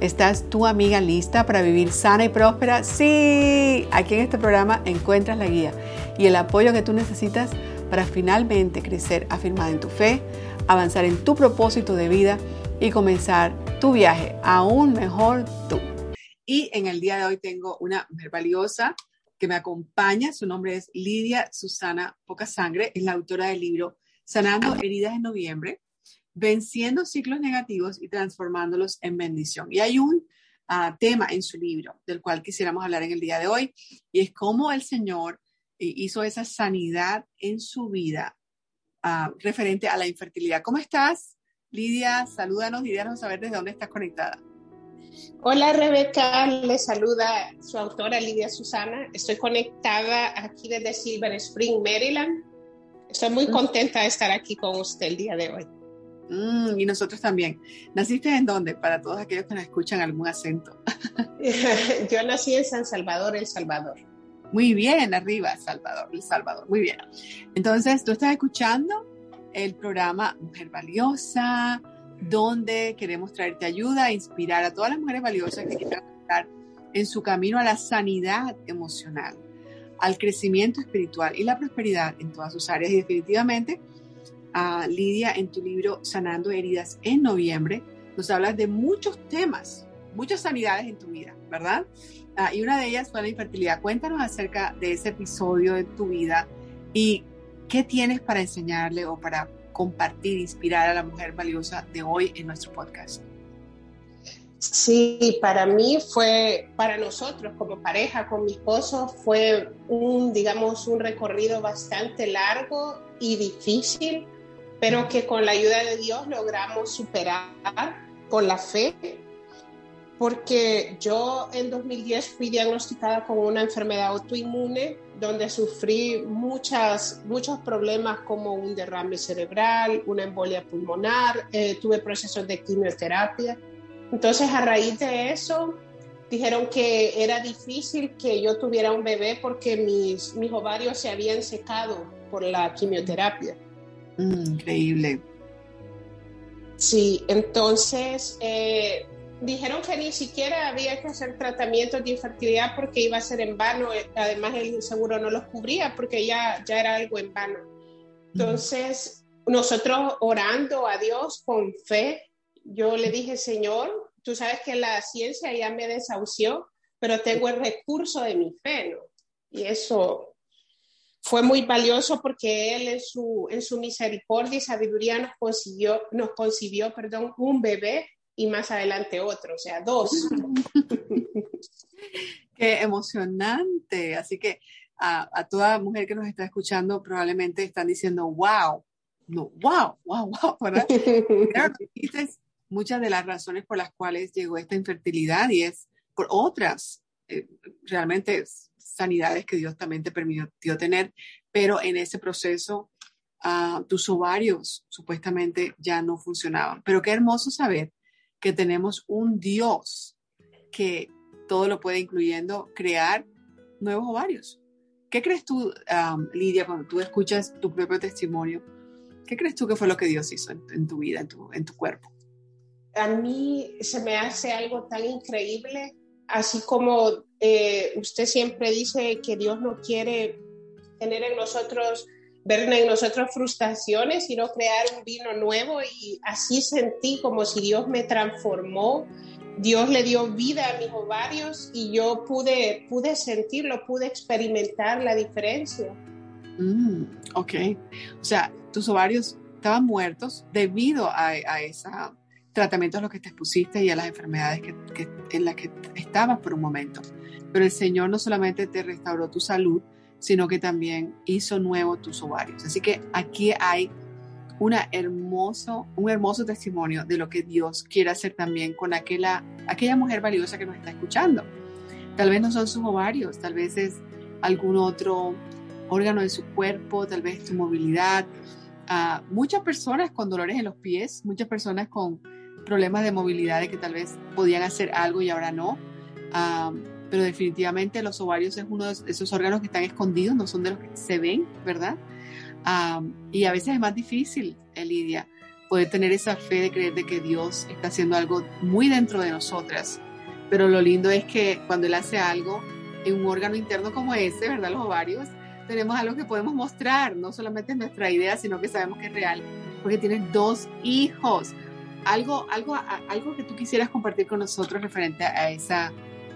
¿Estás tu amiga lista para vivir sana y próspera? Sí, aquí en este programa encuentras la guía y el apoyo que tú necesitas para finalmente crecer afirmada en tu fe, avanzar en tu propósito de vida y comenzar tu viaje aún mejor tú. Y en el día de hoy tengo una mujer valiosa que me acompaña. Su nombre es Lidia Susana Poca Sangre. Es la autora del libro Sanando Heridas en Noviembre venciendo ciclos negativos y transformándolos en bendición. Y hay un ah, tema en su libro del cual quisiéramos hablar en el día de hoy y es cómo el Señor eh, hizo esa sanidad en su vida ah, referente a la infertilidad. ¿Cómo estás, Lidia? Salúdanos y déjanos saber desde dónde estás conectada. Hola Rebeca, le saluda su autora Lidia Susana. Estoy conectada aquí desde Silver Spring, Maryland. Estoy muy contenta de estar aquí con usted el día de hoy. Mm, y nosotros también. ¿Naciste en dónde? Para todos aquellos que nos escuchan algún acento. Yo nací en San Salvador, El Salvador. Muy bien, arriba, Salvador, El Salvador. Muy bien. Entonces, tú estás escuchando el programa Mujer Valiosa, donde queremos traerte ayuda e inspirar a todas las mujeres valiosas que quieran estar en su camino a la sanidad emocional, al crecimiento espiritual y la prosperidad en todas sus áreas. Y definitivamente, a Lidia en tu libro Sanando Heridas en noviembre, nos hablas de muchos temas, muchas sanidades en tu vida, ¿verdad? Ah, y una de ellas fue la infertilidad. Cuéntanos acerca de ese episodio de tu vida y qué tienes para enseñarle o para compartir, inspirar a la mujer valiosa de hoy en nuestro podcast. Sí, para mí fue, para nosotros como pareja, con mi esposo, fue un, digamos, un recorrido bastante largo y difícil, pero que con la ayuda de Dios logramos superar con la fe, porque yo en 2010 fui diagnosticada con una enfermedad autoinmune donde sufrí muchas, muchos problemas como un derrame cerebral, una embolia pulmonar, eh, tuve procesos de quimioterapia. Entonces a raíz de eso dijeron que era difícil que yo tuviera un bebé porque mis, mis ovarios se habían secado por la quimioterapia. Mm, increíble. Sí, entonces eh, dijeron que ni siquiera había que hacer tratamientos de infertilidad porque iba a ser en vano. Eh, además, el seguro no los cubría porque ya, ya era algo en vano. Entonces, nosotros orando a Dios con fe, yo le dije, Señor, tú sabes que la ciencia ya me desahució, pero tengo el recurso de mi fe, ¿no? Y eso fue muy valioso porque Él en su, en su misericordia y sabiduría nos concibió, nos concibió perdón, un bebé y más adelante otro, o sea, dos. Qué emocionante. Así que a, a, toda mujer que nos está escuchando probablemente están diciendo, wow, no, wow, wow, wow, ¿verdad? muchas de las razones por las cuales llegó esta infertilidad y es por otras eh, realmente sanidades que Dios también te permitió tener, pero en ese proceso uh, tus ovarios supuestamente ya no funcionaban. Pero qué hermoso saber que tenemos un Dios que todo lo puede, incluyendo crear nuevos ovarios. ¿Qué crees tú, Lidia, cuando tú escuchas tu propio testimonio? ¿Qué crees tú que fue lo que Dios hizo en, tu vida, en tu, en tu cuerpo? A mí se me hace algo tan increíble, así como eh, usted siempre dice que Dios no quiere tener en nosotros, ver en nosotros frustraciones, sino crear un vino nuevo y así sentí como si Dios me transformó. Dios le dio vida a mis ovarios y yo pude, pude sentirlo, pude experimentar la diferencia. Mm, ok, o sea, tus ovarios estaban muertos debido a, a ese tratamiento a los que te expusiste y a las enfermedades que, en las que estabas por un momento. Pero el Señor no solamente te restauró tu salud, sino que también hizo nuevo tus ovarios. Así que aquí hay una hermoso, un hermoso testimonio de lo que Dios quiere hacer también con aquella, aquella mujer valiosa que nos está escuchando. Tal vez no son sus ovarios, tal vez es algún otro órgano de su cuerpo, tal vez tu movilidad. Uh, muchas personas con dolores en los pies, muchas personas con problemas de movilidad de que tal vez podían hacer algo y ahora no. Pero definitivamente los ovarios es uno de esos órganos que están escondidos, no son de los que se ven, ¿verdad? Y a veces es más difícil, Lidia, poder tener esa fe de creer de que Dios está haciendo algo muy dentro de nosotras. Pero lo lindo es que cuando Él hace algo en un órgano interno como ese, ¿verdad? Los ovarios, tenemos algo que podemos mostrar, no solamente es nuestra idea, sino que sabemos que es real, porque tienes dos hijos. Algo, algo, algo que tú quisieras compartir con nosotros referente a esa,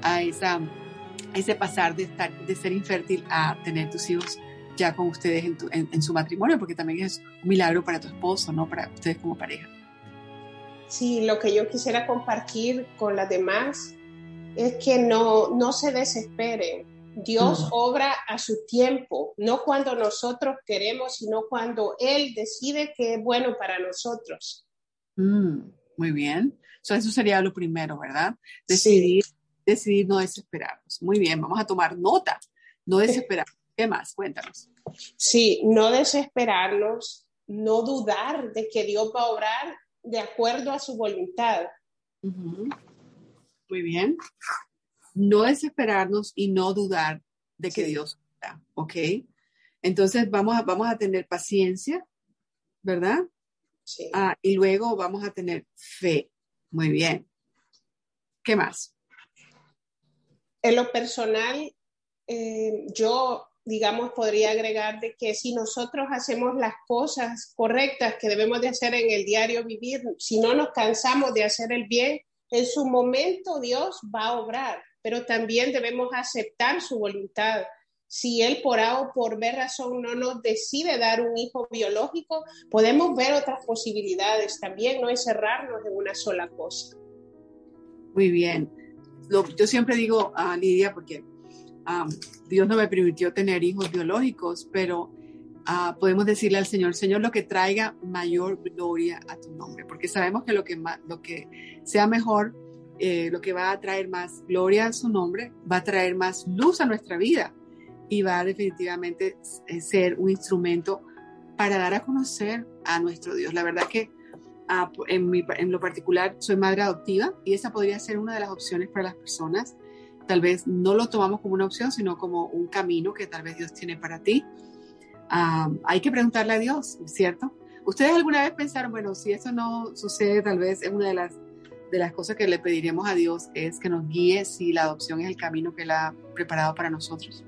a esa, a ese pasar de, estar, de ser infértil a tener tus hijos ya con ustedes en, en, su matrimonio, porque también es un milagro para tu esposo, ¿no? Para ustedes como pareja. Sí, lo que yo quisiera compartir con las demás es que no, no se desesperen. Dios mm. obra a su tiempo, no cuando nosotros queremos, sino cuando Él decide que es bueno para nosotros. Mm, muy bien. eso sería lo primero, ¿verdad? Decidir, decidir no desesperarnos. Muy bien, vamos a tomar nota. No desesperar. ¿Qué más? Cuéntanos. Sí, no desesperarnos, no dudar de que Dios va a obrar de acuerdo a su voluntad. Muy bien. No desesperarnos y no dudar de que Dios está, ¿ok? Entonces vamos a, vamos a tener paciencia, ¿verdad? Sí. Ah, y luego vamos a tener fe. Muy bien. ¿Qué más? En lo personal, eh, yo digamos, podría agregar de que si nosotros hacemos las cosas correctas que debemos de hacer en el diario vivir, si no nos cansamos de hacer el bien, en su momento Dios va a obrar, pero también debemos aceptar su voluntad. Si Él por A o por B razón no nos decide dar un hijo biológico, podemos ver otras posibilidades también, no encerrarnos en una sola cosa. Muy bien. yo siempre digo a Lidia, porque Dios no me permitió tener hijos biológicos, pero ah, podemos decirle al Señor, Señor, lo que traiga mayor gloria a tu nombre, porque sabemos que lo que, lo que sea mejor, eh, lo que va a traer más gloria a su nombre, va a traer más luz a nuestra vida y va a definitivamente eh, ser un instrumento para dar a conocer a nuestro Dios. La verdad que ah, en, en lo particular soy madre adoptiva y esa podría ser una de las opciones para las personas tal vez no lo tomamos como una opción, sino como un camino que tal vez Dios tiene para ti. hay que preguntarle a Dios, ¿cierto? ¿Ustedes alguna vez pensaron, bueno, si eso no sucede, tal vez es una de las, de las cosas que le pediríamos a Dios, es que nos guíe si la adopción es el camino que Él ha preparado para nosotros?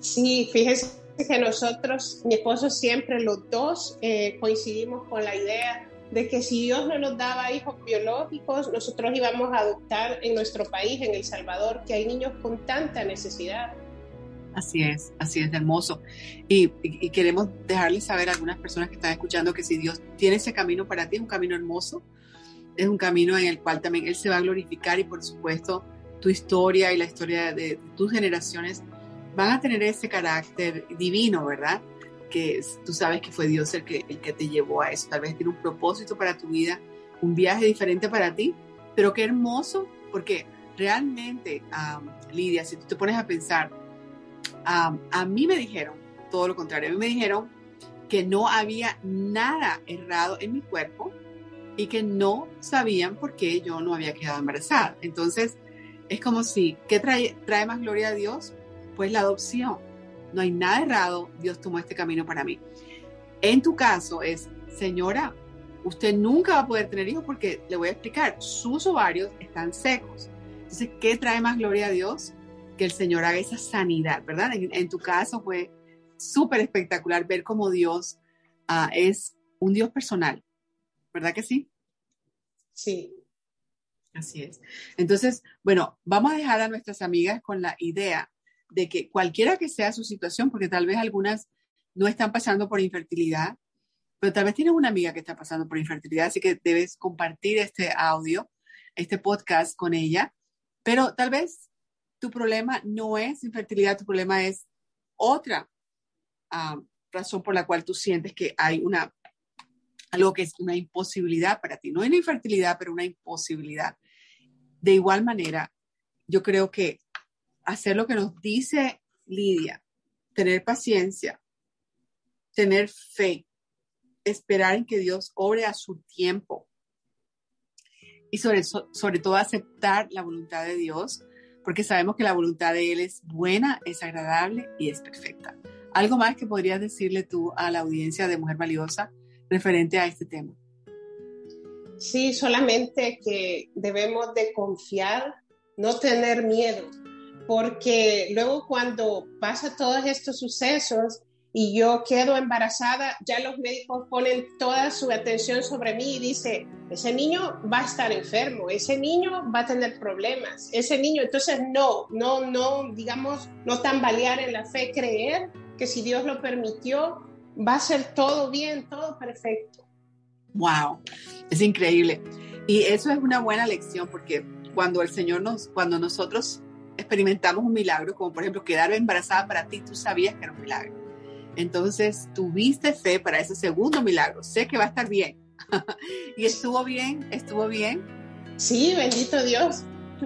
Sí, fíjese que nosotros, mi esposo siempre, los dos eh, coincidimos con la idea de que si Dios no nos daba hijos biológicos, nosotros íbamos a adoptar en nuestro país, en El Salvador, que hay niños con tanta necesidad. Así es, así es, hermoso. Y, queremos dejarles saber a algunas personas que están escuchando que si Dios tiene ese camino para ti, es un camino hermoso, es un camino en el cual también Él se va a glorificar y por supuesto tu historia y la historia de tus generaciones van a tener ese carácter divino, ¿verdad? que tú sabes que fue Dios el que, el que te llevó a eso. Tal vez tiene un propósito para tu vida, un viaje diferente para ti, pero qué hermoso, porque realmente, Lidia, si tú te pones a pensar, a mí me dijeron todo lo contrario, a mí me dijeron que no había nada errado en mi cuerpo y que no sabían por qué yo no había quedado embarazada. Entonces, es como si, ¿qué trae, trae más gloria a Dios? Pues la adopción no hay nada errado, Dios tomó este camino para mí. En tu caso es, señora, usted nunca va a poder tener hijos porque le voy a explicar, sus ovarios están secos. Entonces, ¿qué trae más gloria a Dios? Que el Señor haga esa sanidad, ¿verdad? En, tu caso fue súper espectacular ver cómo Dios ah, es un Dios personal, ¿verdad que sí? Sí. Así es. Entonces, bueno, vamos a dejar a nuestras amigas con la idea de que cualquiera que sea su situación, porque tal vez algunas no están pasando por infertilidad, pero tal vez tienes una amiga que está pasando por infertilidad, así que debes compartir este audio, este podcast con ella, pero tal vez tu problema no es infertilidad, tu problema es otra ah, razón por la cual tú sientes que hay una algo que es una imposibilidad para ti, no una infertilidad, pero una imposibilidad. De igual manera, yo creo que hacer lo que nos dice Lidia, tener paciencia, tener fe, esperar en que Dios obre a su tiempo y sobre, todo aceptar la voluntad de Dios, porque sabemos que la voluntad de Él es buena, es agradable y es perfecta. ¿Algo más que podrías decirle tú a la audiencia de Mujer Valiosa referente a este tema? Sí, solamente que debemos de confiar, no tener miedo, porque luego cuando pasa todos estos sucesos y yo quedo embarazada, ya los médicos ponen toda su atención sobre mí y dice, ese niño va a estar enfermo, ese niño va a tener problemas, ese niño, entonces no, no, no, digamos, no tambalear en la fe, creer que si Dios lo permitió, va a ser todo bien, todo perfecto. Wow, es increíble. Y eso es una buena lección porque cuando el Señor nos, cuando nosotros experimentamos un milagro, como por ejemplo quedar embarazada para ti, tú sabías que era un milagro. Entonces tuviste fe para ese segundo milagro. Sé que va a estar bien. y estuvo bien, estuvo bien. Sí, bendito Dios.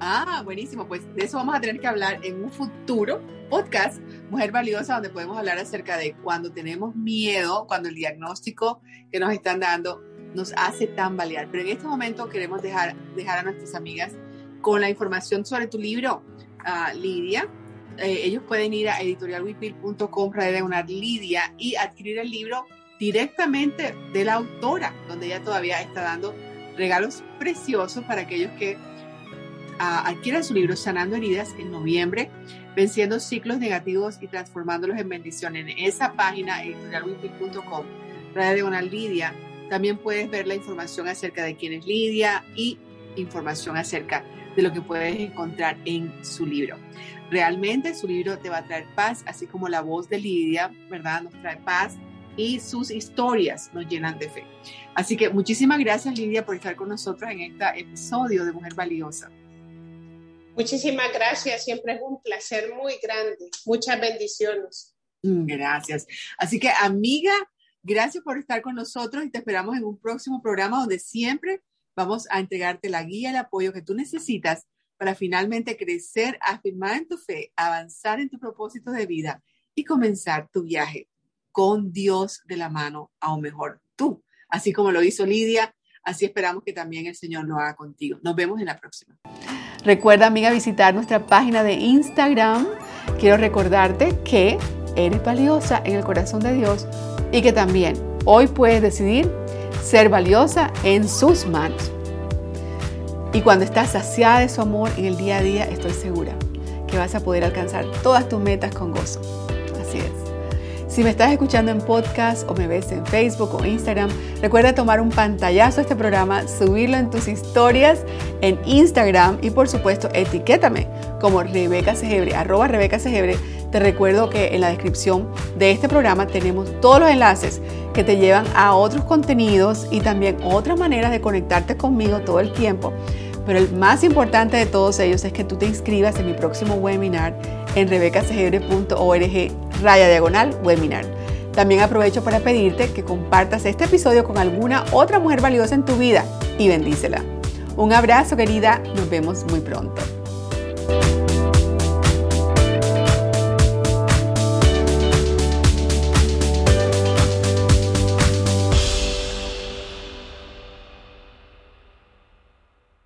Ah, buenísimo. Pues de eso vamos a tener que hablar en un futuro podcast, Mujer Valiosa, donde podemos hablar acerca de cuando tenemos miedo, cuando el diagnóstico que nos están dando nos hace tambalear. Pero en este momento queremos dejar, dejar a nuestras amigas con la información sobre tu libro, Lidia. Eh, ellos pueden ir a editorialwipil.com, diagonal Lidia, y adquirir el libro directamente de la autora, donde ella todavía está dando regalos preciosos para aquellos que adquiera su libro Sanando Heridas en noviembre, venciendo ciclos negativos y transformándolos en bendición. En esa página, editorialwipil.com, Radio Diagonal Lidia, también puedes ver la información acerca de quién es Lidia y información acerca de lo que puedes encontrar en su libro. Realmente su libro te va a traer paz, así como la voz de Lidia, ¿verdad? Nos trae paz y sus historias nos llenan de fe. Así que muchísimas gracias Lidia por estar con nosotros en este episodio de Mujer Valiosa. Muchísimas gracias, siempre es un placer muy grande. Muchas bendiciones. Mm, gracias. Así que amiga, gracias por estar con nosotros y te esperamos en un próximo programa donde siempre vamos a entregarte la guía, el apoyo que tú necesitas para finalmente crecer, afirmar en tu fe, avanzar en tu propósito de vida y comenzar tu viaje con Dios de la mano, aún mejor tú. Así como lo hizo Lidia, así esperamos que también el Señor lo haga contigo. Nos vemos en la próxima. Recuerda, amiga, visitar nuestra página de Instagram. Quiero recordarte que eres valiosa en el corazón de Dios y que también hoy puedes decidir ser valiosa en sus manos. Y cuando estás saciada de su amor en el día a día, estoy segura que vas a poder alcanzar todas tus metas con gozo. Así es. Si me estás escuchando en podcast o me ves en Facebook o Instagram, recuerda tomar un pantallazo a este programa, subirlo en tus historias en Instagram y por supuesto etiquétame como Rebeca Segebre, arroba Rebeca Segebre. Te recuerdo que en la descripción de este programa tenemos todos los enlaces que te llevan a otros contenidos y también otras maneras de conectarte conmigo todo el tiempo. Pero el más importante de todos ellos es que tú te inscribas en mi próximo webinar en rebecasegebre.org raya diagonal webinar. También aprovecho para pedirte que compartas este episodio con alguna otra mujer valiosa en tu vida y bendícela. Un abrazo querida, nos vemos muy pronto.